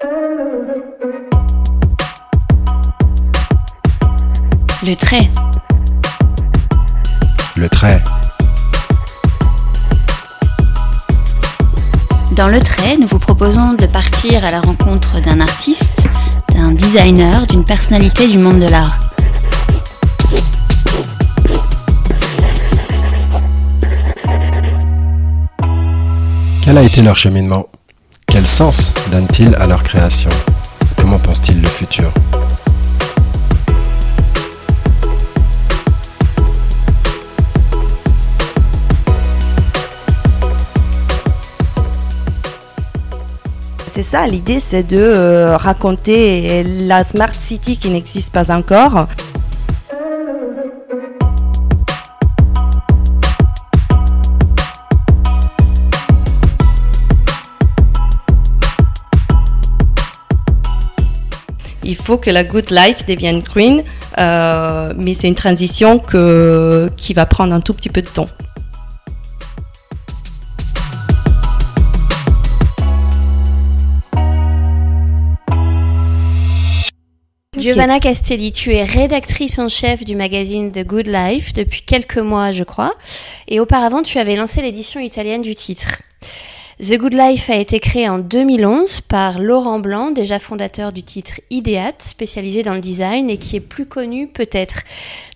Le trait. Le trait. Dans le trait, nous vous proposons de partir à la rencontre d'un artiste, d'un designer, d'une personnalité du monde de l'art. Quel a été leur cheminement? Quel sens donnent-ils à leur création? Comment pensent-ils le futur? C'est ça, l'idée c'est de euh, raconter la Smart City qui n'existe pas encore. Faut que la good life devienne green, euh, mais c'est une transition que, qui va prendre un tout petit peu de temps. Giovanna Castelli, tu es rédactrice en chef du magazine The Good Life depuis quelques mois, je crois, et auparavant tu avais lancé l'édition italienne du titre. The Good Life a été créé en 2011 par Laurent Blanc, déjà fondateur du titre Ideat, spécialisé dans le design et qui est plus connu peut-être.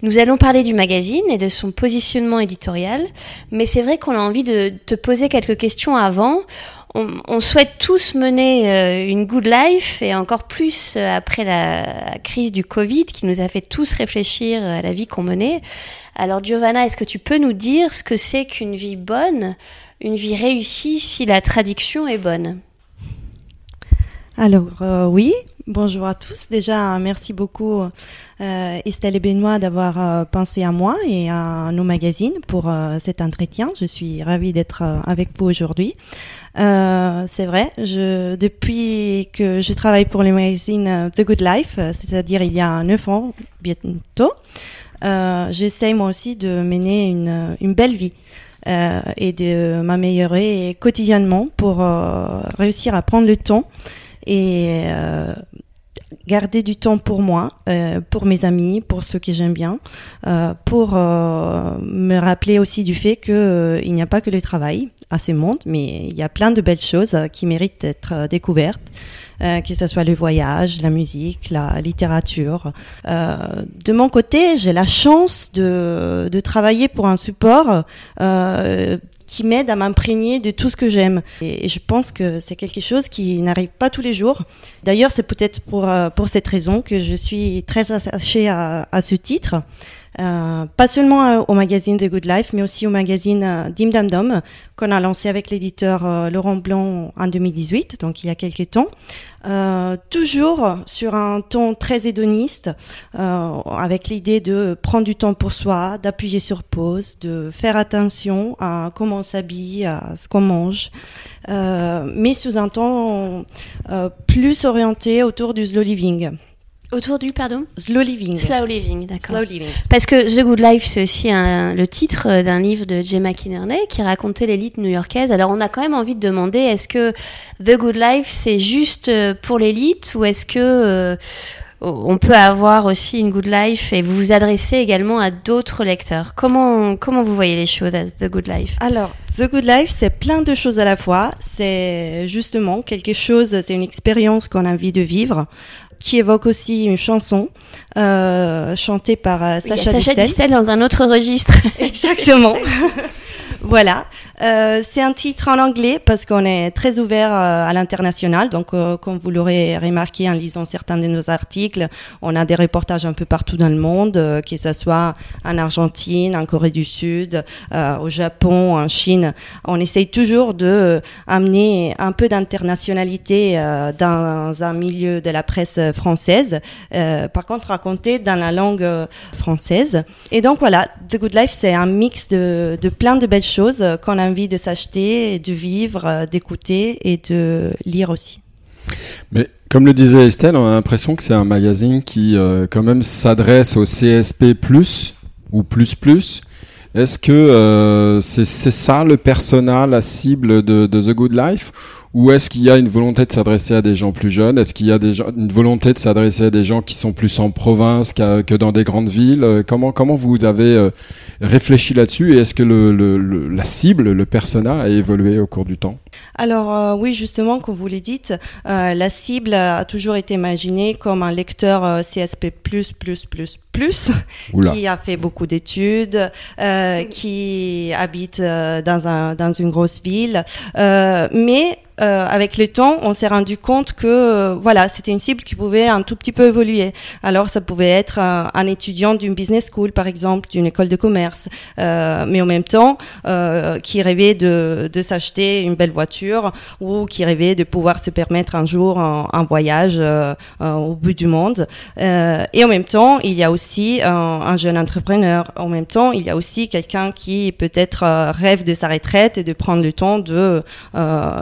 Nous allons parler du magazine et de son positionnement éditorial, mais c'est vrai qu'on a envie de te poser quelques questions avant. On, souhaite tous mener euh, une good life et encore plus euh, après la crise du Covid qui nous a fait tous réfléchir à la vie qu'on menait. Alors Giovanna, est-ce que tu peux nous dire ce que c'est qu'une vie bonne une vie réussie si la traduction est bonne alors euh, oui, bonjour à tous. Déjà, merci beaucoup euh, Estelle et Benoît d'avoir euh, pensé à moi et à nos magazines pour cet entretien. Je suis ravie d'être avec vous aujourd'hui. c'est vrai, depuis que je travaille pour le magazine The Good Life, c'est-à-dire il y a neuf ans bientôt, j'essaye moi aussi de mener une belle vie. Euh, et de m'améliorer quotidiennement pour euh, réussir à prendre le temps et euh, garder du temps pour moi, pour mes amis, pour ceux que j'aime bien, pour me rappeler aussi du fait que il n'y a pas que le travail à ce monde, mais il y a plein de belles choses qui méritent d'être découvertes. Euh, que ce soit le voyage, la musique, la littérature. Euh, de mon côté, j'ai la chance de, de, travailler pour un support euh, qui m'aide à m'imprégner de tout ce que j'aime. Et, je pense que c'est quelque chose qui n'arrive pas tous les jours. D'ailleurs, c'est peut-être pour, pour cette raison que je suis très attachée à, à ce titre. Euh, pas seulement euh, au magazine The Good Life, mais aussi au magazine euh, Dim Dam Dom, qu'on a lancé avec l'éditeur Laurent Blanc en 2018, donc il y a quelques temps. toujours sur un ton très hédoniste, avec l'idée de prendre du temps pour soi, d'appuyer sur pause, de faire attention à comment on s'habille, à ce qu'on mange, mais sous un ton plus orienté autour du slow living. Autour du, pardon Slow Living. Slow Living, d'accord. Slow Living. Parce que The Good Life, c'est aussi un, le titre euh, d'un livre de Gemma Kinnerney qui racontait l'élite new-yorkaise. Alors, on a quand même envie de demander, est-ce que The Good Life, c'est juste euh, pour l'élite ou est-ce que euh, on peut avoir aussi une good life et vous vous adressez également à d'autres lecteurs? Comment, comment vous voyez les choses à The Good Life? Alors, The Good Life, c'est plein de choses à la fois. C'est justement quelque chose, c'est une expérience qu'on a envie de vivre qui évoque aussi une chanson euh, chantée par euh, Sacha, Sacha Distel. dans un autre registre. Exactement. voilà. Euh, c'est un titre en anglais parce qu'on est très ouvert euh, à l'international. Donc, euh, comme vous l'aurez remarqué en lisant certains de nos articles, on a des reportages un peu partout dans le monde, que ce soit en Argentine, en Corée du Sud, au Japon, en Chine. On essaye toujours de amener un peu d'internationalité dans un milieu de la presse française. par contre, raconter dans la langue française. Et donc voilà, The Good Life, c'est un mix de, de plein de belles choses qu'on a envie de s'acheter, de vivre, euh, d'écouter et de lire aussi. Mais comme le disait Estelle, on a l'impression que c'est un magazine qui euh, quand même s'adresse au CSP+, ou. Est-ce que euh, c'est ça le persona, la cible de, The Good Life ou est-ce qu'il y a une volonté de s'adresser à des gens plus jeunes? Est-ce qu'il y a des gens, une volonté de s'adresser à des gens qui sont plus en province que dans des grandes villes? Euh, Comment comment vous avez euh, réfléchi là-dessus? Et est-ce que le, le, la cible, le persona a évolué au cours du temps? Alors euh, oui, justement, comme vous l'avez dit, la cible a toujours été imaginée comme un lecteur CSP+++++, qui a fait beaucoup d'études, qui habite dans un dans une grosse ville, mais euh, avec le temps, on s'est rendu compte que euh, voilà, c'était une cible qui pouvait un tout petit peu évoluer. Alors ça pouvait être un, un étudiant d'une business school, par exemple, d'une école de commerce, euh, mais en même temps euh, qui rêvait de, de s'acheter une belle voiture ou qui rêvait de pouvoir se permettre un jour un, voyage euh, au bout du monde. et en même temps, il y a aussi un, jeune entrepreneur. En même temps, il y a aussi quelqu'un qui peut-être rêve de sa retraite et de prendre le temps de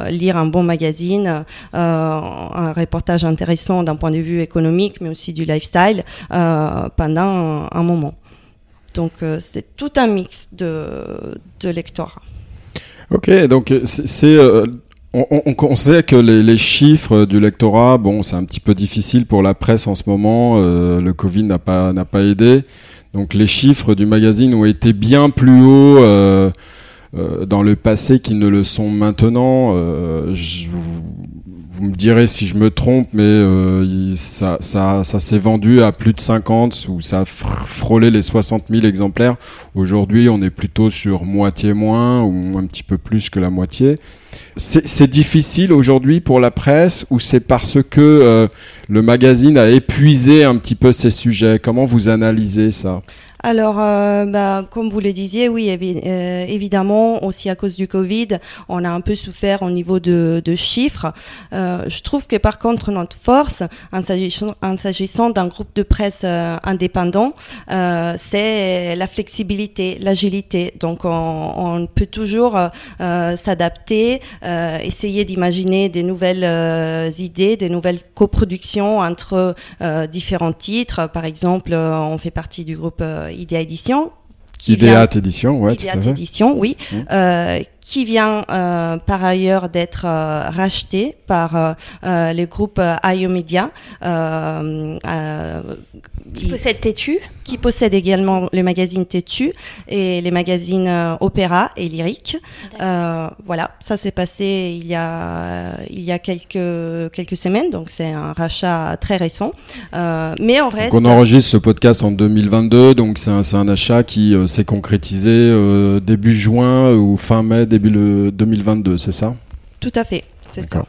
lire un bon magazine, euh, un reportage intéressant d'un point de vue économique, mais aussi du lifestyle euh, pendant un, moment. Donc euh, c'est tout un mix de, de lectorat. Ok, donc c'est on, sait que les, chiffres du lectorat, bon, c'est un petit peu difficile pour la presse en ce moment. le Covid n'a pas pas aidé. Donc les chiffres du magazine ont été bien plus hauts. Euh, dans le passé qui ne le sont maintenant. Euh, je, vous me direz si je me trompe, mais euh, ça, ça, ça s'est vendu à plus de 50 ou ça a frôlé les 60 000 exemplaires. Aujourd'hui, on est plutôt sur moitié moins ou un petit peu plus que la moitié. C'est difficile aujourd'hui pour la presse ou c'est parce que euh, le magazine a épuisé un petit peu ces sujets? Comment vous analysez ça? Alors, euh, bah, comme vous le disiez, oui, euh, évidemment, aussi à cause du Covid, on a un peu souffert au niveau de, chiffres. Euh, je trouve que par contre, notre force, en s'agissant d'un groupe de presse indépendant, c'est la flexibilité, l'agilité. Donc, on, on, peut toujours s'adapter, essayer d'imaginer des nouvelles idées, des nouvelles coproductions entre différents titres. Par exemple, on fait partie du groupe Idea Édition. Idéat Édition, ouais. Idéat Édition, oui. Mmh. Qui vient euh, par ailleurs d'être euh, racheté par euh, euh le groupe IO Media. qui possède Tétu Qui possède également le magazine Tétu et les magazines Opéra et Lyrique. voilà, ça s'est passé il y a, il y a quelques, quelques semaines, donc c'est un rachat très récent. mais on reste... Donc on enregistre ce podcast en 2022, donc c'est un, un, achat qui s'est concrétisé début juin ou fin mai, début le 2022, c'est ça? Tout à fait, c'est ça.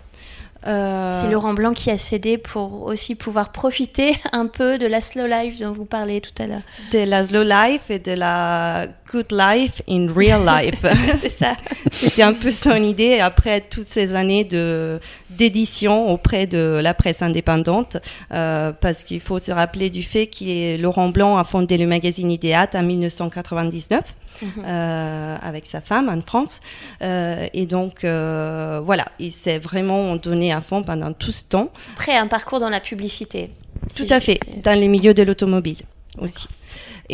Euh... C'est Laurent Blanc qui a cédé pour aussi pouvoir profiter un peu de la slow life dont vous parlez tout à l'heure. De la slow life et de la good life in real life. c'est ça. C'était un peu son idée après toutes ces années de d'édition auprès de la presse indépendante, euh, parce qu'il faut se rappeler du fait que Laurent Blanc a fondé le magazine Idéat en 1999. Mhm. Euh, avec sa femme en France. Euh, et donc, euh, voilà, il s'est vraiment donné à fond pendant tout ce temps. Après, un parcours dans la publicité. Tout à fait, dans les milieux de l'automobile aussi.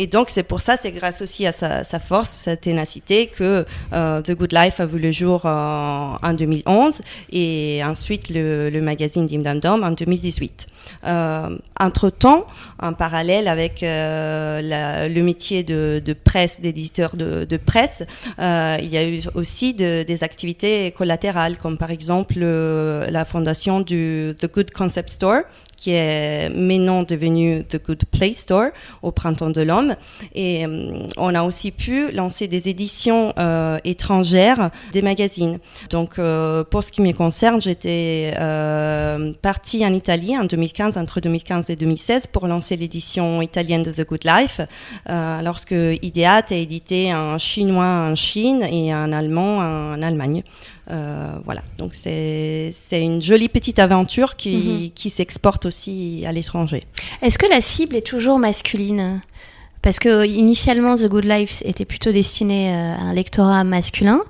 Et donc, c'est pour ça, c'est grâce aussi à sa, sa, force, sa ténacité, que euh, The Good Life a vu le jour euh, en 2011 et ensuite le, le magazine Dim Dam Dum en 2018. Euh, Entre-temps, en parallèle avec euh, la, le métier de, de presse, d'éditeur de, de, presse, euh, il y a eu aussi de, des activités collatérales, comme par exemple la fondation du The Good Concept Store, qui est maintenant devenu The Good Play Store au Printemps de l'Homme. Et euh, on a aussi pu lancer des éditions euh, étrangères des magazines. Donc, euh, pour ce qui me concerne, j'étais euh, partie en Italie en 2015, entre 2015 et 2016, pour lancer l'édition italienne de The Good Life, euh, lorsque Ideat a édité en chinois en Chine et en allemand en Allemagne. Euh, voilà, donc c'est une jolie petite aventure qui, mhm. qui s'exporte aussi à l'étranger. Est-ce que la cible est toujours masculine? Parce que initialement The Good Life était plutôt destiné euh, à un lectorat masculin.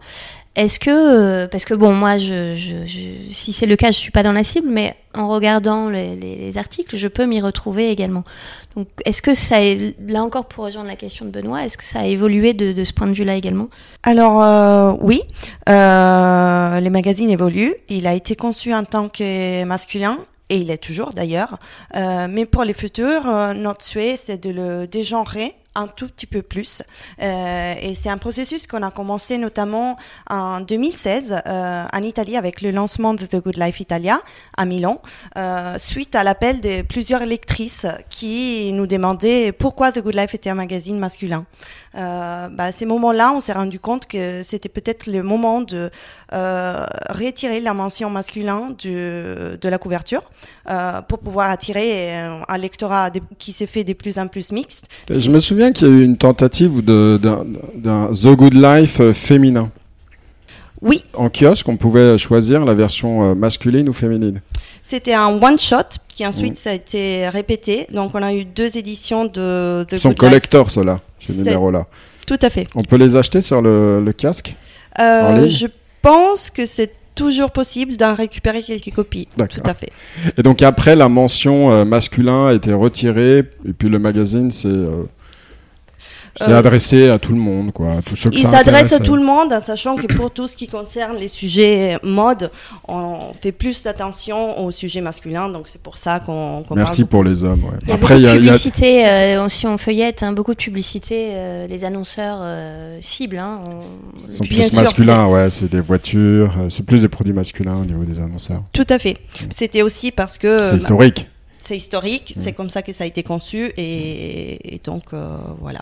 Est-ce que, euh, parce que bon, moi, si c'est le cas, je suis pas dans la cible, mais en regardant les, les, articles, je peux m'y retrouver également. Donc, est-ce que ça, là encore pour rejoindre la question de Benoît, est-ce que ça a évolué de, de ce point de vue-là également? Alors euh, oui, euh, les magazines évoluent. Il a été conçu en tant que masculin et il est toujours d'ailleurs. Euh, mais pour les futurs, notre souhait, c'est de le dégenrer un tout petit peu plus. Euh, et c'est un processus qu'on a commencé notamment en 2016 euh, en Italie avec le lancement de The Good Life Italia à Milan, euh, suite à l'appel de plusieurs lectrices qui nous demandaient pourquoi The Good Life était un magazine masculin. Euh, bah, à ces moments-là, on s'est rendu compte que c'était peut-être le moment de euh, retirer la mention masculin de, de la couverture euh, pour pouvoir attirer un lectorat qui s'est fait de plus en plus mixte. Je me souviens qu'il y a eu une tentative d'un The Good Life euh, féminin. Oui. En kiosque, on pouvait choisir la version euh, masculine ou féminine. C'était un one shot qui ensuite ça a été répété. Donc on a eu deux éditions de. de Son collector, cela, ces numéros-là. Tout à fait. On peut les acheter sur le, le euh, Je pense que c'est toujours possible d'en récupérer quelques copies. Tout à fait. Et donc après, la mention masculin a été retirée, et puis le magazine c'est c'est euh, adressé à tout le monde, quoi. tous ceux il s'adresse à tout le monde, en sachant que pour tout ce qui concerne les sujets mode, on fait plus d'attention aux sujets masculins, donc c'est pour ça qu'on. Merci pour les hommes. Ouais. Il y a Après, il y a, publicité, euh, si on feuillette, hein, beaucoup de publicité, euh, les annonceurs cibles. Hein, sont plus masculins, ouais. C'est des voitures, c'est plus des produits masculins au niveau des annonceurs. Tout à fait. C'était aussi parce que. C'est historique. C'est historique, c'est comme ça que ça a été conçu, et, et donc voilà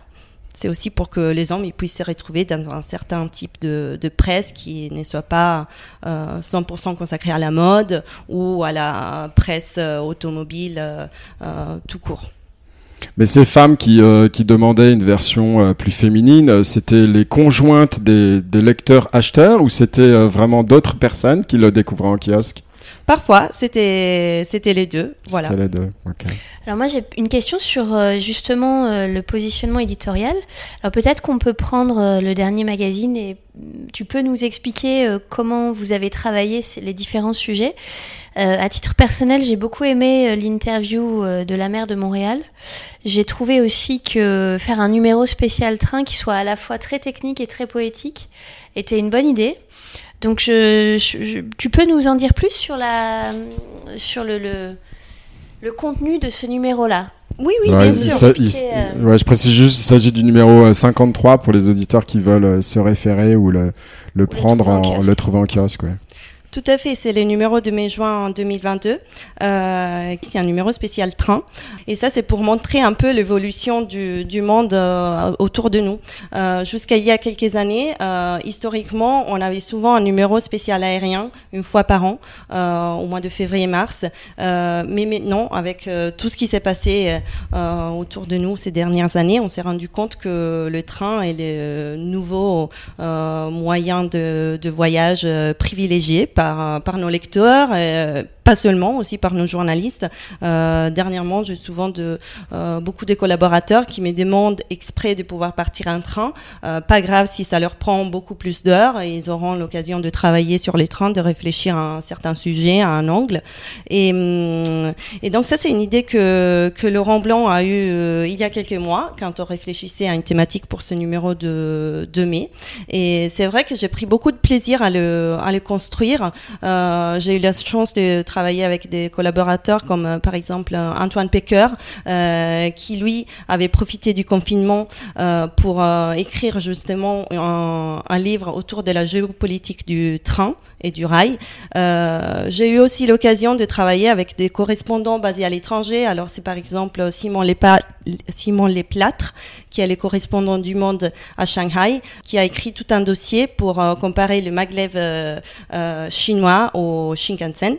c'est aussi pour que les hommes ils puissent se retrouver dans un certain type de, presse qui ne soit pas 100% euh, consacrée à la mode ou à la presse euh, automobile euh, tout court. Mais ces femmes qui, demandaient une version plus féminine, c'était les conjointes des, des lecteurs acheteurs ou c'était vraiment d'autres personnes qui le découvraient en kiosque? Parfois, c'était c'était les deux. Voilà. C'était les deux. Alors moi j'ai une question sur euh, justement euh, le positionnement éditorial. Alors peut-être qu'on peut prendre euh, le dernier magazine et mm, tu peux nous expliquer comment vous avez travaillé les différents sujets. à titre personnel, j'ai beaucoup aimé l'interview de la maire de Montréal. J'ai trouvé aussi que faire un numéro spécial train qui soit à la fois très technique et très poétique était une bonne idée. Donc, je, tu peux nous en dire plus sur, la, sur le, le, contenu de ce numéro-là? Oui, oui, bien sûr. Euh, je précise juste, il s'agit du numéro 53 euh, pour les auditeurs qui veulent euh, se référer ou le, le prendre, en, le trouver en kiosque. Ouais. Tout à fait, c'est le numéro de mai-juin 2022. Euh, c'est un numéro spécial train. Et ça, c'est pour montrer un peu l'évolution du, monde euh, autour de nous. Euh, Jusqu'à il y a quelques années, euh, historiquement, on avait souvent un numéro spécial aérien, une fois par an, au mois de février-mars. Mais maintenant, avec tout ce qui s'est passé autour de nous ces dernières années, on s'est rendu compte que le train est le nouveau moyen de, voyage privilégié par, nos lecteurs, euh, pas seulement, aussi par nos journalistes. Euh, dernièrement, j'ai souvent de, euh, beaucoup de collaborateurs qui me demandent exprès de pouvoir partir en train. Euh, pas grave si ça leur prend beaucoup plus d'heures, ils auront l'occasion de travailler sur les trains, de réfléchir à un certain sujet, à un angle. Et, hum, et donc ça, c'est une idée que, que Laurent Blanc a eue il y a quelques mois, quand on réfléchissait à une thématique pour ce numéro de, de mai. Et c'est vrai que j'ai pris beaucoup de plaisir à le, à le construire. J'ai eu la chance de travailler avec des collaborateurs comme euh, par exemple euh, Antoine Pecker, euh, qui lui avait profité du confinement pour écrire justement un, livre autour de la géopolitique du train et du rail. J'ai eu aussi l'occasion de travailler avec des correspondants basés à l'étranger. Alors c'est par exemple Simon Lepa Simon qui est le correspondant du Monde à Shanghai, qui a écrit tout un dossier pour comparer le maglev chinois au Shinkansen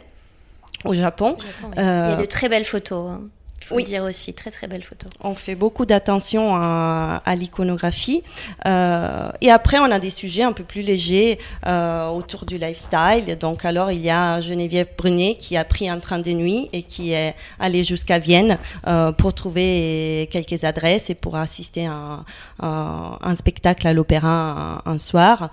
au Japon. Il y a de très belles photos. Hein. Il faut oui. dire aussi, très très belles photos. On fait beaucoup d'attention à, l'iconographie. Euh, et après, on a des sujets un peu plus légers euh, autour du lifestyle. Donc alors, il y a Geneviève Brunet qui a pris un train de nuit et qui est allée jusqu'à Vienne euh, pour trouver quelques adresses et pour assister à, un spectacle à l'opéra un, un, soir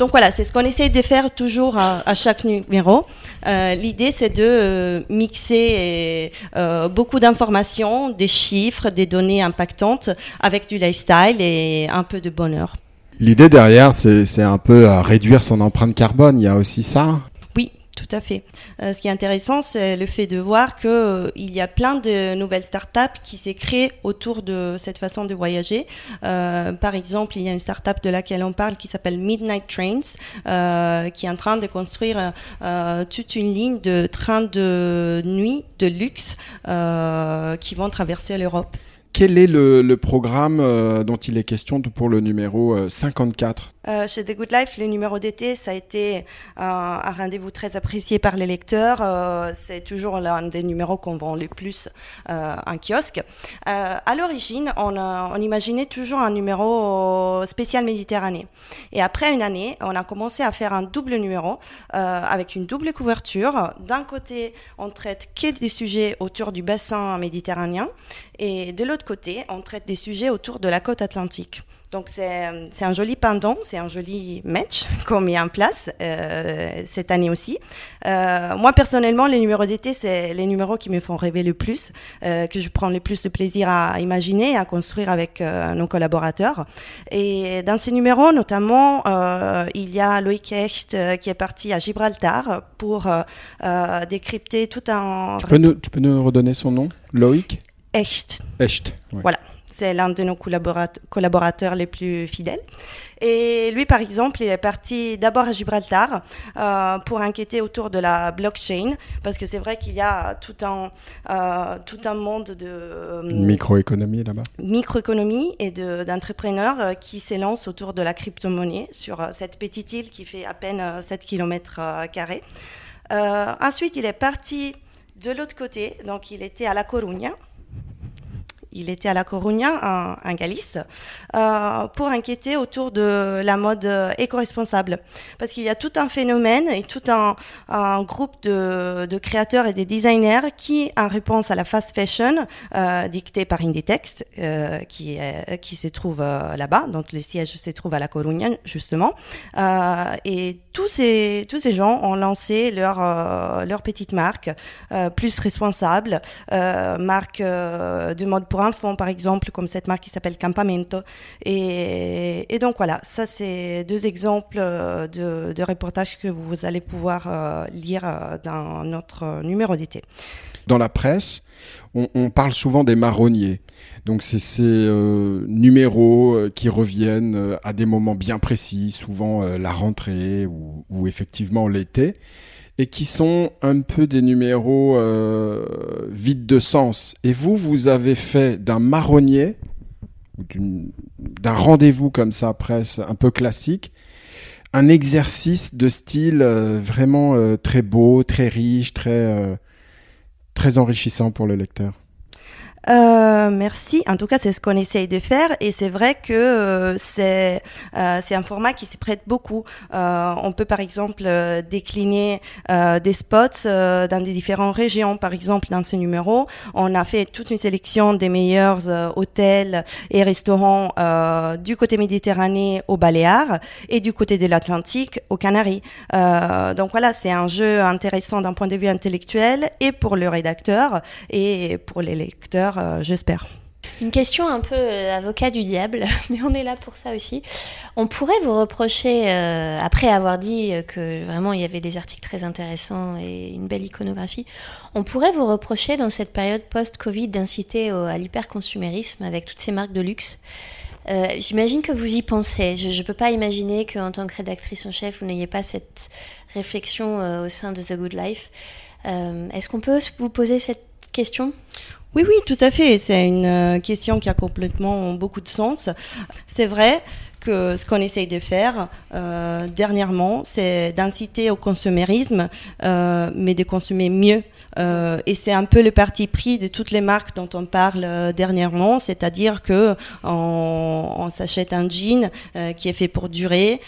Donc voilà, c'est ce qu'on essaie de faire toujours à, chaque numéro. Euh, l'idée, c'est de euh, mixer euh, beaucoup d'informations, des chiffres, des données impactantes avec du lifestyle et un peu de bonheur. L'idée derrière, c'est un peu à réduire son empreinte carbone. Il y a aussi ça tout à fait. Euh, ce qui est intéressant, c'est le fait de voir qu'il euh, y a plein de nouvelles startups qui s'est créées autour de cette façon de voyager. Euh, par exemple, il y a une startup de laquelle on parle qui s'appelle Midnight Trains, qui est en train de construire toute une ligne de trains de nuit de luxe qui vont traverser l'Europe. Quel est le, programme euh, dont il est question pour le numéro 54 euh, euh, Chez The Good Life, le numéro d'été, ça a été un rendez-vous très apprécié par les lecteurs. c'est toujours l'un des numéros qu'on vend le plus en kiosque. à l'origine, on, on, imaginait toujours un numéro spécial Méditerranée. Et après une année, on a commencé à faire un double numéro avec une double couverture. D'un côté, on traite que des sujets autour du bassin méditerranéen et de l'autre côté, on traite des sujets autour de la côte atlantique. Donc c'est un joli pendant, c'est un joli match qu'on met en place euh, cette année aussi. Euh, moi personnellement, les numéros d'été, c'est les numéros qui me font rêver le plus, euh, que je prends le plus de plaisir à imaginer et à construire avec euh, nos collaborateurs. Et dans ces numéros, notamment, euh, il y a Loïc Echt euh, qui est parti à Gibraltar pour décrypter tout un... Tu peux, nous, tu peux nous redonner son nom? Loïc? Echt. Echt. Voilà. C'est l'un de nos collaborateurs les plus fidèles. Et lui, par exemple, il est parti d'abord à Gibraltar euh, pour enquêter autour de la blockchain, parce que c'est vrai qu'il y a tout un, euh, tout un monde de... Euh, microéconomie là-bas. Microéconomie et d'entrepreneurs qui s'élancent autour de la crypto-monnaie sur cette petite île qui fait à peine 7 km carrés. ensuite, il est parti de l'autre côté, donc il était à La Coruña, il était à La Coruña, en, Galice, euh, pour inquiéter autour de la mode euh, éco-responsable. Parce qu'il y a tout un phénomène et tout un, groupe de, créateurs et de designers qui, en réponse à la fast fashion euh, dictée par Inditex, euh, qui, qui se trouve là-bas, donc le siège se trouve à La Coruña, justement, et tous ces, tous ces gens ont lancé leur, leur petite marque plus responsable, marque de mode pour enfants, par exemple, comme cette marque qui s'appelle Campamento. Et, donc voilà, ça c'est deux exemples euh, de, reportages que vous allez pouvoir euh, lire euh, dans notre numéro d'été. Dans la presse, on, parle souvent des marronniers. Donc c'est ces numéros qui reviennent à des moments bien précis, souvent la rentrée ou effectivement l'été et qui sont un peu des numéros euh, vides de sens. Et vous, vous avez fait d'un marronnier, d'un rendez-vous comme ça, presse un peu classique, un exercice de style euh, vraiment euh, très beau, très riche, très, très enrichissant pour le lecteur. Euh, merci. En tout cas, c'est ce qu'on essaye de faire et c'est vrai que euh, c'est euh, c'est un format qui s'y prête beaucoup. Euh, on peut par exemple euh, décliner des spots dans des différentes régions. Par exemple, dans ce numéro, on a fait toute une sélection des meilleurs hôtels et restaurants du côté méditerranéen au Baléares et du côté de l'Atlantique aux Canaries. donc voilà, c'est un jeu intéressant d'un point de vue intellectuel et pour le rédacteur et pour les lecteurs euh, j'espère. Une question un peu euh, avocat du diable, mais on est là pour ça aussi. On pourrait vous reprocher, euh, après avoir dit que vraiment il y avait des articles très intéressants et une belle iconographie, on pourrait vous reprocher dans cette période post-Covid d'inciter à l'hyperconsumérisme avec toutes ces marques de luxe. J'imagine que vous y pensez. Je ne peux pas imaginer qu'en tant que rédactrice en chef, vous n'ayez pas cette réflexion au sein de The Good Life. Est-ce qu'on peut vous poser cette question? Oui, oui, tout à fait. C'est une euh, question qui a complètement beaucoup de sens. C'est vrai que ce qu'on essaye de faire euh, dernièrement, c'est d'inciter au consumérisme, euh, mais de consommer mieux. Euh, et c'est un peu le parti pris de toutes les marques dont on parle euh, dernièrement, c'est-à-dire que on, s'achète un jean euh, qui est fait pour durer,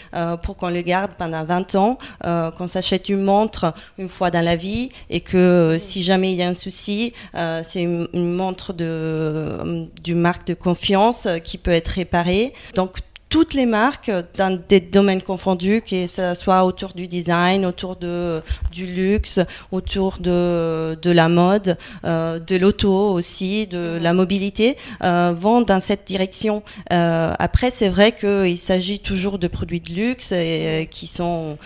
pour qu'on le garde pendant 20 ans, qu'on s'achète une montre une fois dans la vie et que si jamais il y a un souci, c'est une, montre d'une marque de confiance qui peut être réparée. Donc toutes les marques dans des domaines confondus, que ce soit autour du design, autour de, du luxe, autour de, de la mode, euh, de l'auto aussi, de la mobilité, euh, vont dans cette direction. Euh, après, c'est vrai qu'il s'agit toujours de produits de luxe et, qui sont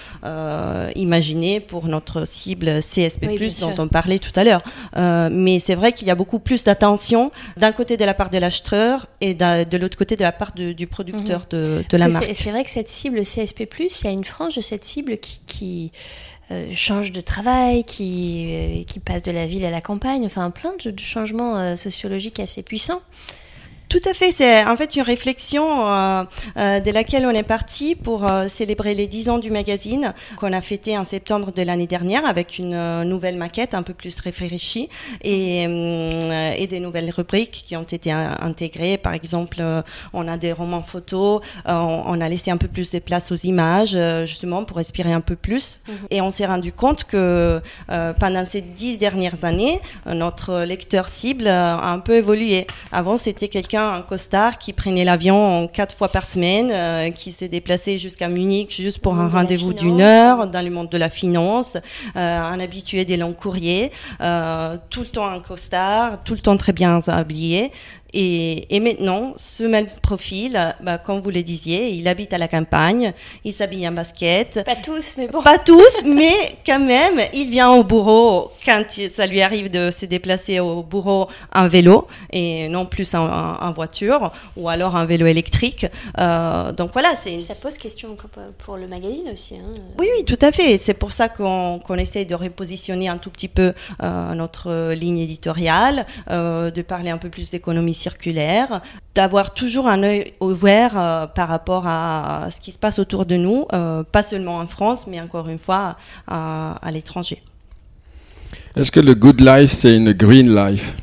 imaginés pour notre cible CSP+, dont on parlait tout à l'heure. mais c'est vrai qu'il y a beaucoup plus d'attention d'un côté de la part de l'acheteur et de l'autre côté de la part du producteur mhm. de, de la marque. C'est vrai que cette cible CSP+, il y a une frange de cette cible qui, qui euh, change de travail, qui, euh, qui passe de la ville à la campagne, enfin plein de, de changements euh, sociologiques assez puissants. Tout à fait, c'est en fait une réflexion euh, euh, de laquelle on est parti pour euh, célébrer les 10 ans du magazine qu'on a fêté en septembre de l'année dernière avec une euh, nouvelle maquette un peu plus réfléchie et, euh, et des nouvelles rubriques qui ont été intégrées. Par exemple, on a des romans photos, on, on, a laissé un peu plus de place aux images justement pour respirer un peu plus. Mhm. Et on s'est rendu compte que pendant ces 10 dernières années, notre lecteur cible a un peu évolué. Avant, c'était quelqu'un un costard qui prenait l'avion quatre fois par semaine, euh, qui s'est déplacé jusqu'à Munich juste pour un rendez-vous d'une heure dans le monde de la finance, euh, un habitué des longs courriers, euh, tout le temps un costard, tout le temps très bien habillé. Et, et, maintenant, ce même profil, bah, comme vous le disiez, il habite à la campagne, il s'habille en basket. Pas tous, mais bon. Pas tous, mais quand même, il vient au bureau quand ça lui arrive de se déplacer au bureau en vélo et non plus en, en, voiture ou alors en vélo électrique. Euh, donc voilà, c'est. Ça pose question pour le magazine aussi. Hein. Oui, oui, tout à fait. C'est pour ça qu'on qu essaie de repositionner un tout petit peu euh, notre ligne éditoriale, euh, de parler un peu plus d'économie circulaire, d'avoir toujours un œil ouvert euh, par rapport à ce qui se passe autour de nous, euh, pas seulement en France, mais encore une fois à, à l'étranger. Est-ce que le good life, c'est une green life?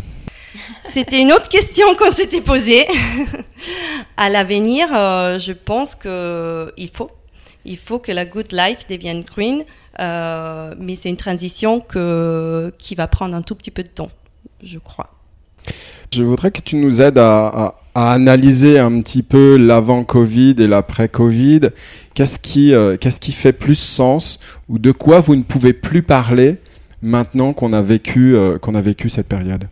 C'était une autre question qu'on s'était posée. à l'avenir, euh, je pense qu'il faut. Il faut que la good life devienne green, euh, mais c'est une transition que, qui va prendre un tout petit peu de temps, je crois. Je voudrais que tu nous aides à, analyser un petit peu l'avant-Covid et l'après-Covid. Qu'est-ce qui, euh, qu'est-ce qui fait plus sens ou de quoi vous ne pouvez plus parler maintenant qu'on a vécu, euh, qu'on a vécu cette période?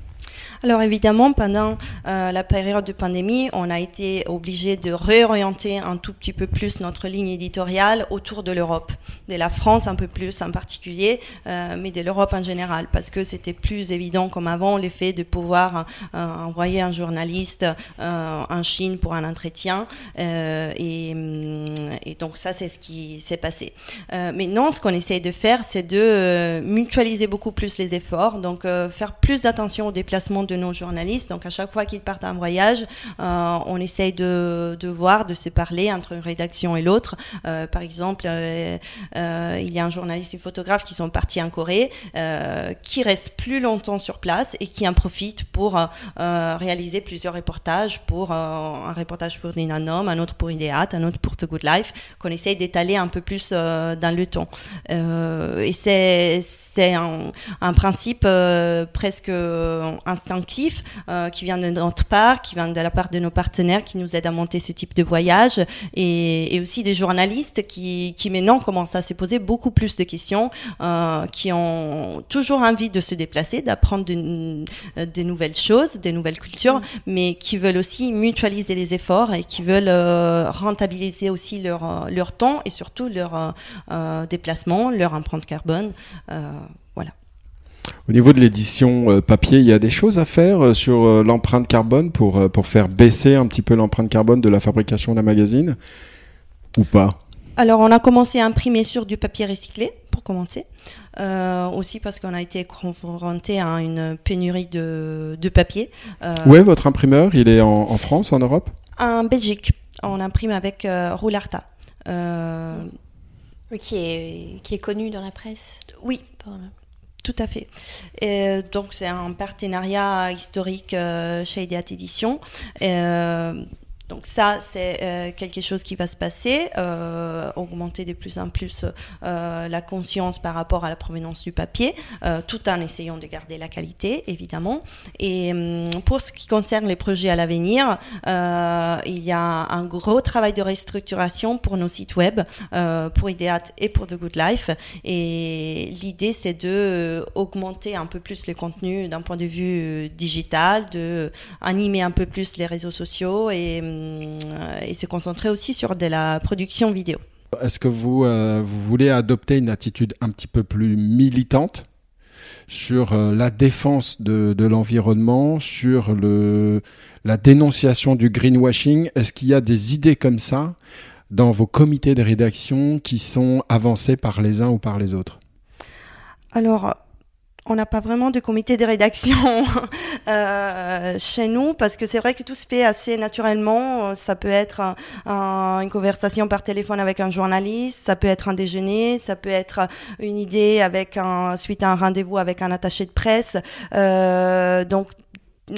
Alors évidemment, pendant euh, la période de pandémie, on a été obligé de réorienter un tout petit peu plus notre ligne éditoriale autour de l'Europe, de la France un peu plus en particulier, euh, mais de l'Europe en général, parce que c'était plus évident comme avant le fait de pouvoir euh, envoyer un journaliste en Chine pour un entretien, et, mm, et, donc ça c'est ce qui s'est passé. Euh, maintenant, ce qu'on essaye de faire, c'est de mutualiser beaucoup plus les efforts, donc faire plus d'attention au déplacement de de nos journalistes. Donc à chaque fois qu'ils partent en voyage, euh, on essaye de, de, voir, de se parler entre une rédaction et l'autre. Euh, par exemple, euh, il y a un journaliste et photographe qui sont partis en Corée, qui restent plus longtemps sur place et qui en profitent pour réaliser plusieurs reportages, pour un reportage pour Dinanom, un autre pour Ideat, un autre pour The Good Life, qu'on essaye d'étaler un peu plus dans le temps. et c'est un, un, principe presque instant euh, qui vient de notre part, qui vient de la part de nos partenaires qui nous aident à monter ce type de voyage et, et aussi des journalistes qui, qui maintenant commencent à se poser beaucoup plus de questions, euh, qui ont toujours envie de se déplacer, d'apprendre de, de, nouvelles choses, des nouvelles cultures, mmh. mais qui veulent aussi mutualiser les efforts et qui veulent euh, rentabiliser aussi leur, leur temps et surtout leur déplacement, leur empreinte carbone. Voilà. Au niveau de l'édition euh, papier, il y a des choses à faire euh, sur euh, l'empreinte carbone pour, pour faire baisser un petit peu l'empreinte carbone de la fabrication d'un magazine ou pas? Alors, on a commencé à imprimer sur du papier recyclé, pour commencer. Euh, aussi parce qu'on a été confronté à une pénurie de, de papier. Euh, Où est votre imprimeur? Il est en, en, France, en Europe? En Belgique. On imprime avec euh, Roularta. Euh... Oui, qui est, qui est connu dans la presse? Oui. Pour... Tout à fait. Donc c'est un partenariat historique euh, chez Ideat Édition. Donc ça, c'est quelque chose qui va se passer, augmenter de plus en plus la conscience par rapport à la provenance du papier, tout en essayant de garder la qualité, évidemment. Et pour ce qui concerne les projets à l'avenir, il y a un gros travail de restructuration pour nos sites web, pour Ideat et pour The Good Life. Et l'idée, c'est de euh, augmenter un peu plus le contenu d'un point de vue euh, digital, de animer un peu plus les réseaux sociaux et, euh, et se concentrer aussi sur de la production vidéo. Est-ce que vous, vous voulez adopter une attitude un petit peu plus militante sur la défense de, de l'environnement, sur le, la dénonciation du greenwashing? Est-ce qu'il y a des idées comme ça dans vos comités de rédaction qui sont avancés par les uns ou par les autres? Alors, on n'a pas vraiment de comité de rédaction euh, chez nous parce que c'est vrai que tout se fait assez naturellement. Ça peut être une conversation par téléphone avec un journaliste, ça peut être un déjeuner, ça peut être une idée avec un suite à un rendez-vous avec un attaché de presse. Euh, donc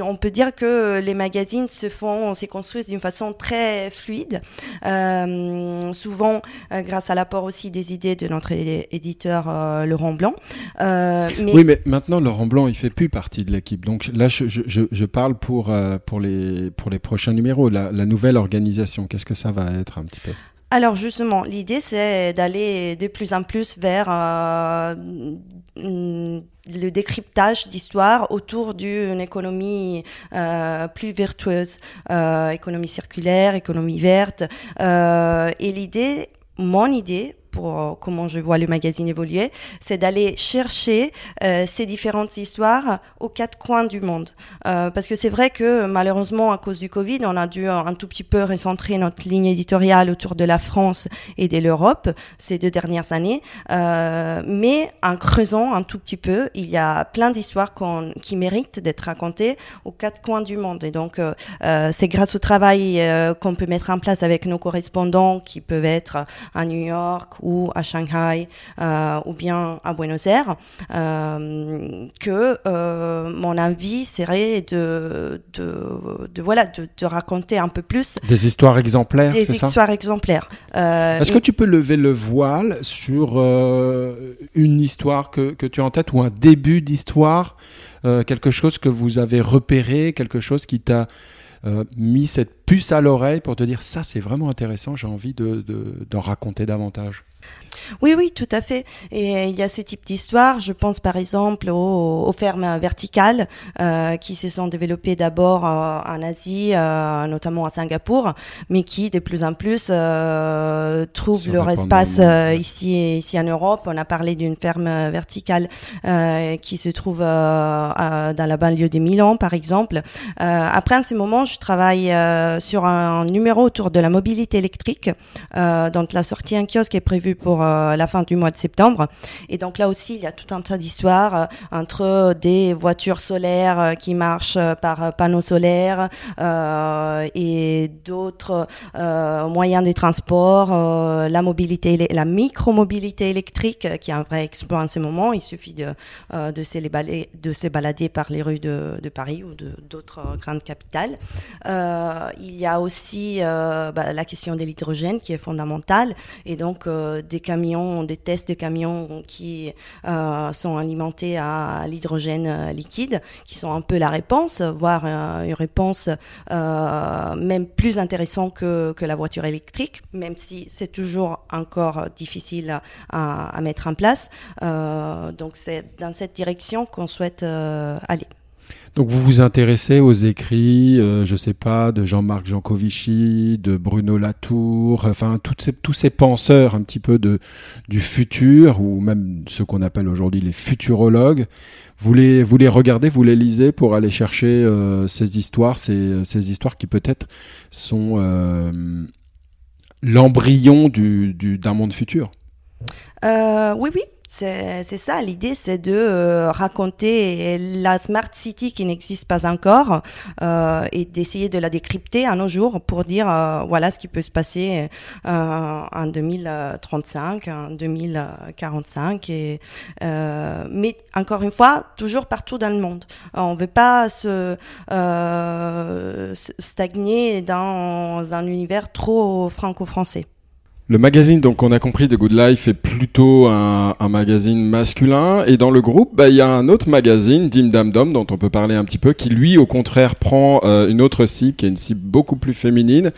on peut dire que les magazines se font, se construisent d'une façon très fluide, euh, souvent euh, grâce à l'apport aussi des idées de notre éditeur euh, Laurent Blanc. Oui, mais maintenant Laurent Blanc, il fait plus partie de l'équipe. Donc là, je, parle pour pour les pour les prochains numéros, la, la nouvelle organisation. Qu'est-ce que ça va être un petit peu? Alors justement, l'idée c'est d'aller de plus en plus vers euh, le décryptage d'histoire autour d'une économie euh, plus vertueuse, euh, économie circulaire, économie verte. et l'idée, mon idée, pour euh, comment je vois le magazine évoluer, c'est d'aller chercher euh, ces différentes histoires aux quatre coins du monde. Euh, parce que c'est vrai que malheureusement, à cause du Covid, on a dû un tout petit peu recentrer notre ligne éditoriale autour de la France et de l'Europe ces deux dernières années. Euh, mais en creusant un tout petit peu, il y a plein d'histoires qui méritent d'être racontées aux quatre coins du monde. Et donc, euh, euh c'est grâce au travail qu'on peut mettre en place avec nos correspondants qui peuvent être à New York ou à Shanghai euh, ou bien à Buenos Aires, euh, que euh, mon envie serait de, de, de voilà de, de, raconter un peu plus des histoires exemplaires, des histoires exemplaires. Est-ce que tu peux lever le voile sur une histoire que, que tu as en tête ou un début d'histoire, quelque chose que vous avez repéré, quelque chose qui t'a mis cette puce à l'oreille pour te dire ça c'est vraiment intéressant, j'ai envie de, d'en raconter davantage? Oui, oui, tout à fait. Et il y a ce type d'histoire. Je pense par exemple aux, fermes verticales euh, qui se sont développées d'abord euh, en Asie, euh, notamment à Singapour, mais qui de plus en plus trouvent leur espace ici, ici en Europe. On a parlé d'une ferme verticale qui se trouve dans la banlieue de Milan, par exemple. après, en ce moment, je travaille sur un numéro autour de la mobilité électrique. donc, la sortie en kiosque est prévue pour euh, la fin du mois de septembre. Et donc là aussi, il y a tout un tas d'histoires euh, entre des voitures solaires euh, qui marchent par panneaux solaires et d'autres moyens de transport, la mobilité, la micromobilité électrique qui est un vrai exploit en ce moment. Il suffit de, de, de se balader par les rues de, Paris ou d'autres grandes capitales. il y a aussi bah, la question de l'hydrogène qui est fondamentale et donc des des tests de camions qui euh, sont alimentés à l'hydrogène euh, liquide, qui sont un peu la réponse, voire euh, une réponse même plus intéressante que, la voiture électrique, même si c'est toujours encore difficile à mettre en place. donc c'est dans cette direction qu'on souhaite aller. Donc vous vous intéressez aux écrits, euh, je sais pas, de Jean-Marc Jancovici, de Bruno Latour, enfin toutes ces, tous ces penseurs un petit peu de du futur ou même ceux qu'on appelle aujourd'hui les futurologues. Vous les vous les regardez, vous les lisez pour aller chercher euh, ces histoires, ces, histoires qui peut-être sont euh, l'embryon du d'un monde futur? Euh, Oui, oui, c'est ça, l'idée c'est de euh, raconter la Smart City qui n'existe pas encore euh, et d'essayer de la décrypter un jour pour dire euh, voilà ce qui peut se passer en 2035, en 2045. Et, mais encore une fois, toujours partout dans le monde. On ne veut pas se stagner dans un univers trop franco-français. Le magazine, donc on a compris, The Good Life est plutôt un, un magazine masculin. Et dans le groupe, bah, il y a un autre magazine, Dim Dam Dom, dont on peut parler un petit peu, qui lui, au contraire, prend euh, une autre cible, qui est une cible beaucoup plus féminine.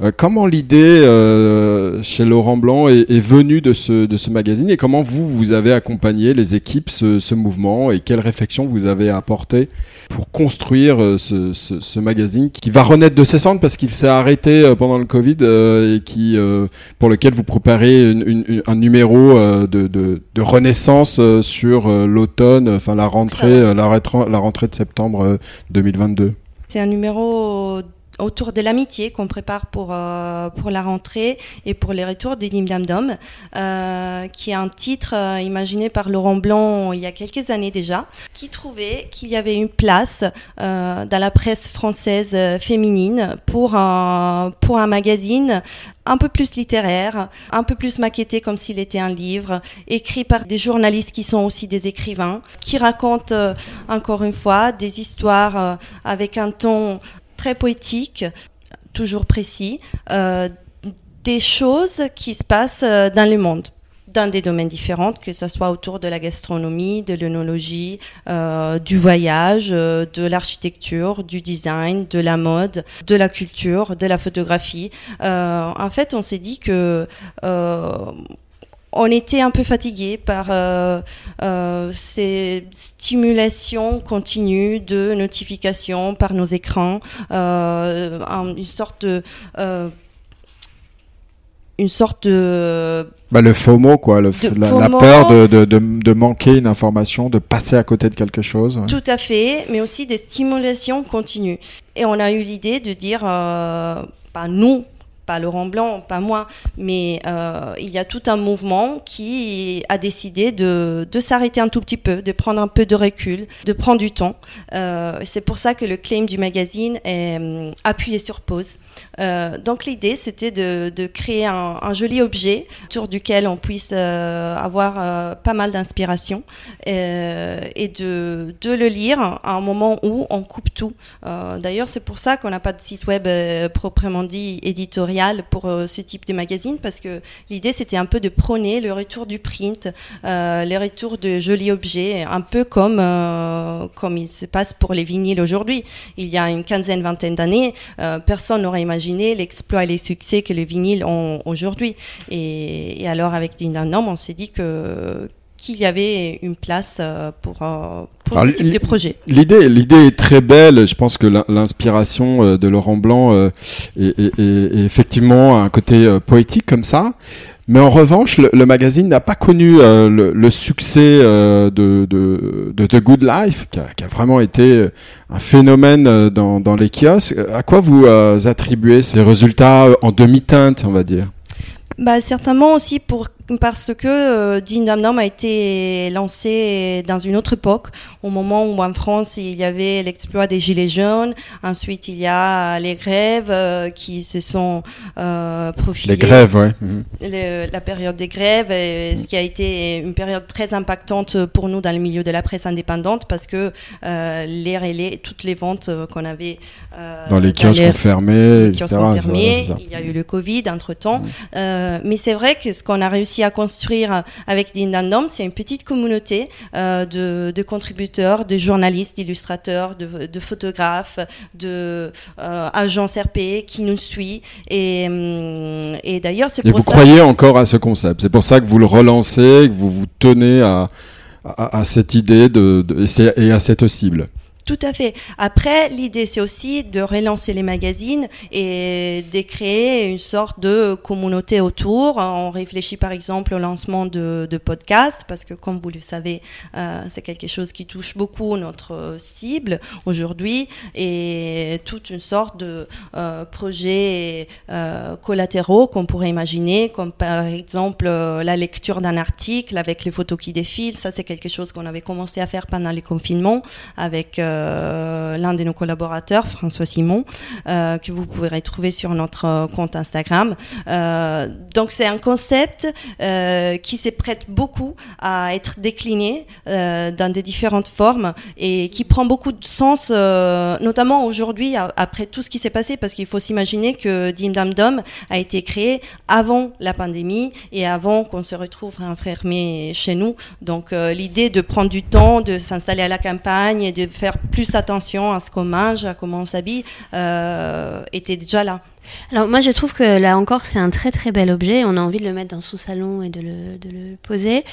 Euh, comment l'idée euh, chez Laurent Blanc est, est, venue de ce, de ce magazine et comment vous, vous avez accompagné les équipes, ce, ce mouvement et quelles réflexions vous avez apportées pour construire euh, ce, ce, ce, magazine qui va renaître de ses cendres parce qu'il s'est arrêté pendant le Covid et qui, pour lequel vous préparez une, une, un numéro de, de, de renaissance sur l'automne, enfin la rentrée, la, la rentrée de septembre 2022. C'est un numéro autour de l'amitié qu'on prépare pour euh, pour la rentrée et pour les retours des Dam Dom, euh, qui est un titre euh, imaginé par Laurent Blanc il y a quelques années déjà, qui trouvait qu'il y avait une place dans la presse française féminine pour un pour un magazine un peu plus littéraire, un peu plus maquetté comme s'il était un livre, écrit par des journalistes qui sont aussi des écrivains, qui racontent encore une fois des histoires avec un ton très poétique, toujours précis, euh, des choses qui se passent euh, dans le monde dans des domaines différents, que ce soit autour de la gastronomie, de l'œnologie, euh, du voyage, de l'architecture, du design, de la mode, de la culture, de la photographie. En fait, on s'est dit que on était un peu fatigué par euh, euh, ces stimulations continues de notifications par nos écrans, euh, une sorte de une sorte de bah, le FOMO quoi le, la, peur de, de, de, manquer une information de passer à côté de quelque chose tout à fait mais aussi des stimulations continues. Et on a eu l'idée de dire bah, nous pas Laurent Blanc, pas moi, mais euh, il y a tout un mouvement qui a décidé de, s'arrêter un tout petit peu, de prendre un peu de recul, de prendre du temps. Euh, c'est pour ça que le claim du magazine est euh, appuyé sur pause. Euh, donc l'idée, c'était de, créer un, joli objet autour duquel on puisse euh, avoir euh, pas mal d'inspiration et de, de, le lire à un moment où on coupe tout. D'ailleurs, c'est pour ça qu'on n'a pas de site web proprement dit éditorial pour ce type de magazine, parce que l'idée, c'était un peu de prôner le retour du print, le retour de jolis objets, un peu comme, comme il se passe pour les vinyles aujourd'hui. Il y a une quinzaine, vingtaine d'années, personne n'aurait imaginer l'exploit et les succès que les vinyles ont aujourd'hui. Et, alors avec Dynam, on s'est dit que qu'il y avait une place euh, pour, euh, pour ce type de projet. L'idée, l'idée est très belle. Je pense que l'inspiration euh, de Laurent Blanc est, est, est, effectivement un côté poétique comme ça. Mais en revanche, le, magazine n'a pas connu euh, le, succès euh, de, The Good Life, qui a, vraiment été un phénomène euh, dans, dans les kiosques. À quoi vous attribuez ces résultats en demi-teinte, on va dire? Bah, Certainement aussi pour parce que euh, Din a été lancé dans une autre époque, au moment où en France il y avait l'exploit des gilets jaunes, ensuite il y a les grèves euh, qui se sont euh, profilées. Les grèves, oui. Mhm. la période des grèves, et, ce qui a été une période très impactante pour nous dans le milieu de la presse indépendante parce que euh, les relais, toutes les ventes euh, qu'on avait dans les kiosques fermés, etc. il y a eu le Covid entre temps, mhm. mais c'est vrai que ce qu'on a réussi à construire avec Dindandom, c'est une petite communauté euh, de, de, contributeurs, de journalistes, d'illustrateurs, de, de, photographes, de euh, RP qui nous suit. Et, hum, et d'ailleurs, c'est pour et vous croyez encore à ce concept. C'est pour ça que vous le relancez, que vous vous tenez à, à, à cette idée de, de et à cette cible. Tout à fait. Après, l'idée, c'est aussi de relancer les magazines et de créer une sorte de communauté autour. On réfléchit par exemple au lancement de, podcasts, parce que comme vous le savez, euh, c'est quelque chose qui touche beaucoup notre cible aujourd'hui, et toute une sorte de euh, projets euh, collatéraux qu'on pourrait imaginer, comme par exemple euh, la lecture d'un article avec les photos qui défilent. Ça, c'est quelque chose qu'on avait commencé à faire pendant les confinements avec... l'un de nos collaborateurs, François Simon, euh, que vous pouvez retrouver sur notre compte Instagram. Euh, donc c'est un concept qui se prête beaucoup à être décliné dans des différentes formes et qui prend beaucoup de sens, notamment aujourd'hui après tout ce qui s'est passé, parce qu'il faut s'imaginer que Dim Dam Dom a été créé avant la pandémie et avant qu'on se retrouve enfermé chez nous. Donc l'idée de prendre du temps, de s'installer à la campagne et de faire plus attention à ce qu'on mange, à comment on s'habille, euh, était déjà là. Alors moi je trouve que là encore c'est un très très bel objet, on a envie de le mettre dans son salon et de le, de le poser.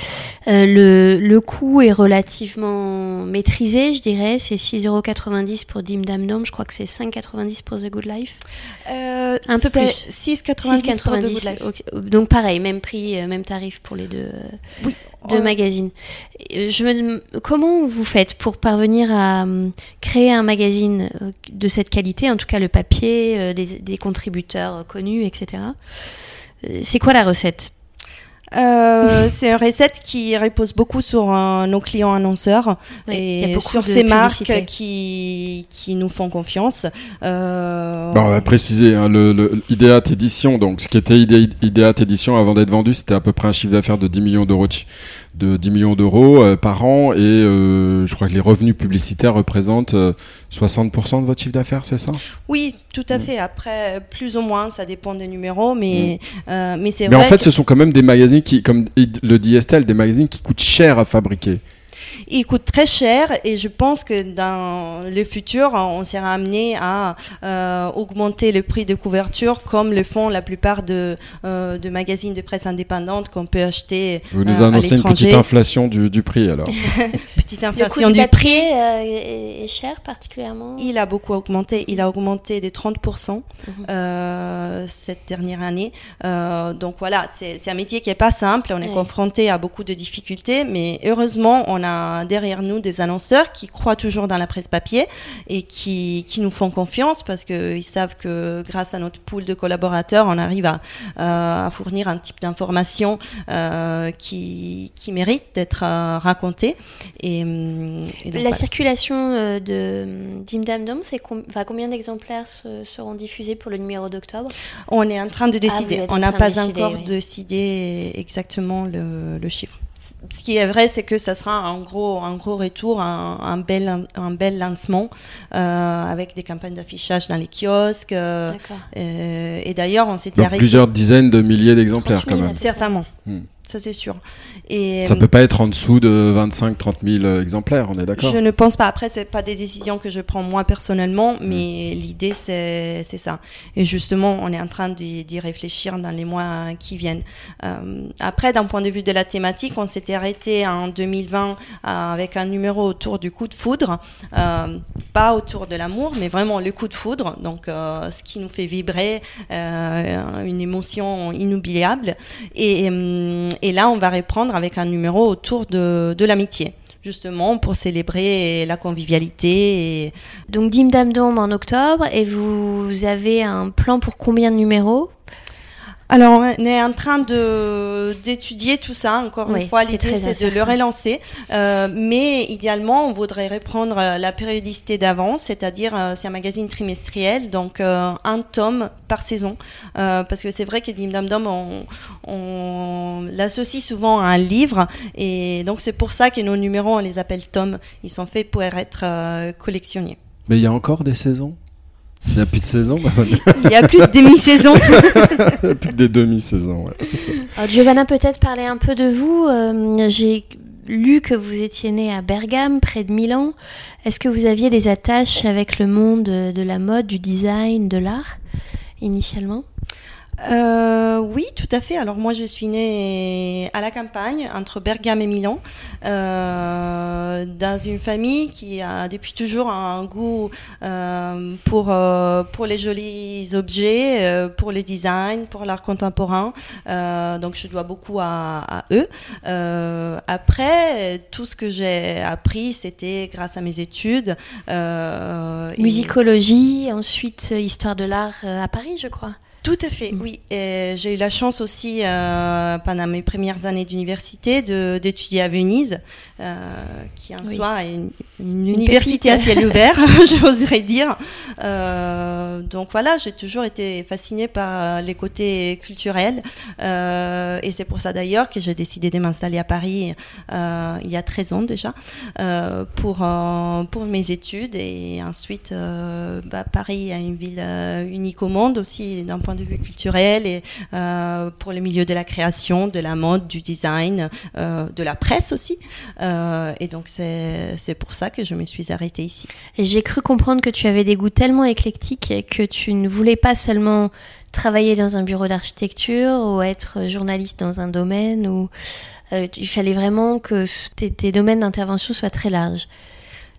Euh, le, le coût est relativement maîtrisé je dirais, c'est 6,90€ pour Dim Dam Dom, je crois que c'est 5,90€ pour The Good Life. Euh, un peu plus. 6,90€ pour The Good Life. Donc pareil, même prix, même tarif pour les deux, oui. Oh. magazines. Je me, comment vous faites pour parvenir à créer un magazine de cette qualité, en tout cas le papier, des, des contributeurs connus, etc. Euh, c'est quoi la recette? Euh, c'est une recette qui repose beaucoup sur euh, nos clients annonceurs et sur ces marques qui, qui nous font confiance. Euh... Bon, on va préciser, hein, le, le Ideat Édition, donc ce qui était Ideat Édition avant d'être vendu, c'était à peu près un chiffre d'affaires de 10 millions d'euros de 10 millions d'euros euh, par an et euh, je crois que les revenus publicitaires représentent 60% de votre chiffre d'affaires, c'est ça? Oui, tout à fait. Après, plus ou moins, ça dépend des numéros, mais, mm. mais c'est vrai. Mais en fait, ce sont quand même des magazines qui, comme le dit Estelle, des magazines qui coûtent cher à fabriquer. Il coûte très cher et je pense que dans le futur, on sera amené à euh, augmenter le prix de couverture comme le font la plupart de, euh, de magazines de presse indépendante qu'on peut acheter. Vous nous euh, annoncez une petite inflation du, du prix alors. petite inflation le coût du, prix est, est, cher particulièrement? Il a beaucoup augmenté. Il a augmenté de 30% mhm. cette dernière année. donc voilà, c'est un métier qui est pas simple. On est confronté à beaucoup de difficultés, mais heureusement, on a derrière nous des annonceurs qui croient toujours dans la presse papier et qui, qui nous font confiance parce qu'ils savent que grâce à notre pool de collaborateurs, on arrive à, euh, à fournir un type d'information euh, qui, qui mérite d'être euh, raconté. Et, hum, et donc, la circulation de Dim Dam Dom, c'est com combien d'exemplaires se, seront diffusés pour le numéro d'octobre? On est en train de ah, décider. Ah, on n'a pas encore oui. décidé exactement le, le chiffre ce qui est vrai, c'est que ça sera un gros, un gros retour, un, un bel, un bel lancement euh, avec des campagnes d'affichage dans les kiosques. Euh, euh, et d'ailleurs, on s'était arrêté. Plusieurs dizaines de milliers d'exemplaires, quand même. Certainement. Hmm ça c'est sûr. Et ça peut pas être en dessous de 25-30 000 exemplaires, on est d'accord Je ne pense pas. Après, c'est pas des décisions que je prends moi personnellement, mais l'idée c'est ça. Et justement, on est en train d'y réfléchir dans les mois qui viennent. Euh, après, d'un point de vue de la thématique, on s'était arrêté en 2020 euh, avec un numéro autour du coup de foudre, euh, pas autour de l'amour, mais vraiment le coup de foudre. Donc, euh, ce qui nous fait vibrer, euh, une émotion inoubliable. Et et là, on va reprendre avec un numéro autour de, l'amitié justement pour célébrer la convivialité. Donc Dim Dam Dom en octobre et vous avez un plan pour combien de numéros? Alors, on est en train de d'étudier tout ça. Encore oui, une fois, l'idée c'est de le relancer, euh, mais idéalement, on voudrait reprendre euh, la périodicité d'avance, c'est-à-dire euh, c'est un magazine trimestriel, donc euh, un tome par saison, euh, parce que c'est vrai que Dim Dam Dom, on, on l'associe souvent à un livre, et donc c'est pour ça que nos numéros on les appelle tomes. Ils sont faits pour être euh, collectionnés. Mais il y a encore des saisons? Il n'y a plus de saison Il n'y a plus de demi-saison. plus des demi-saisons, ouais. Alors, Giovanna, peut-être parler un peu de vous. Euh, J'ai lu que vous étiez né à Bergame, près de Milan. Est-ce que vous aviez des attaches avec le monde de la mode, du design, de l'art, initialement? Euh, oui, tout à fait. Alors moi, je suis née à la campagne, entre Bergame et Milan, euh, dans une famille qui a depuis toujours un goût euh, pour euh, pour les jolis objets, euh, pour le design, pour l'art contemporain. Euh, donc je dois beaucoup à, à eux. après, tout ce que j'ai appris, c'était grâce à mes études. Musicologie, ensuite histoire de l'art à Paris, je crois. Tout à fait, oui. J'ai eu la chance aussi, euh, pendant mes premières années d'université, d'étudier à Venise, euh, qui en soi est une, université à ciel ouvert, j'oserais dire. Euh, donc voilà, j'ai toujours été fascinée par les côtés culturels. Et c'est pour ça d'ailleurs que j'ai décidé de m'installer à Paris il y a 13 ans déjà, pour, pour mes études. Et ensuite, bah, Paris est une ville unique au monde aussi d'un point de vue culturel et euh, pour le milieu de la création, de la mode, du design, euh, de la presse aussi. Euh, et donc c'est pour ça que je me suis arrêtée ici. J'ai cru comprendre que tu avais des goûts tellement éclectiques que tu ne voulais pas seulement travailler dans un bureau d'architecture ou être journaliste dans un domaine ou il fallait vraiment que tes domaines d'intervention soient très larges.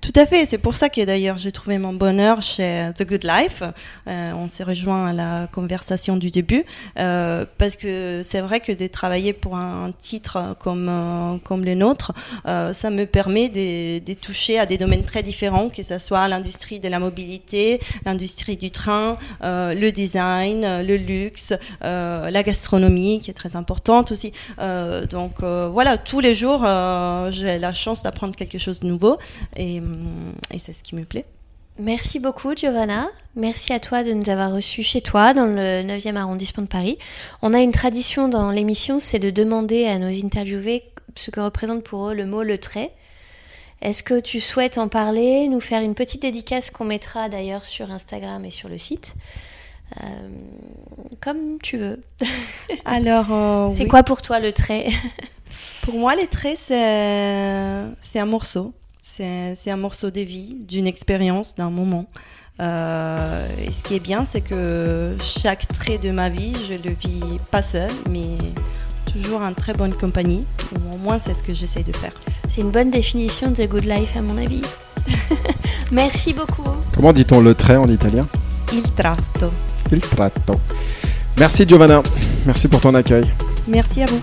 Tout à fait. C'est pour ça que d'ailleurs j'ai trouvé mon bonheur chez The Good Life. Euh, on s'est rejoint à la conversation du début euh, parce que c'est vrai que de travailler pour un titre comme euh, comme le nôtre, euh, ça me permet de, de, toucher à des domaines très différents, que ce soit l'industrie de la mobilité, l'industrie du train, euh, le design, le luxe, la gastronomie qui est très importante aussi. donc voilà, tous les jours j'ai la chance d'apprendre quelque chose de nouveau et et c'est ce qui me plaît. Merci beaucoup Giovanna. Merci à toi de nous avoir reçus chez toi dans le 9e arrondissement de Paris. On a une tradition dans l'émission, c'est de demander à nos interviewés ce que représente pour eux le mot le trait. Est-ce que tu souhaites en parler, nous faire une petite dédicace qu'on mettra d'ailleurs sur Instagram et sur le site euh, Comme tu veux. Alors, euh, c'est quoi pour toi le trait? Pour moi, les traits, c'est un morceau. C'est un morceau de vie, d'une expérience, d'un moment. Euh, et ce qui est bien, c'est que chaque trait de ma vie, je le vis pas seul, mais toujours en très bonne compagnie. Ou au moins, c'est ce que j'essaie de faire. C'est une bonne définition de Good Life, à mon avis. Merci beaucoup. Comment dit-on le trait en italien? Il tratto. Il tratto. Merci Giovanna. Merci pour ton accueil. Merci à vous.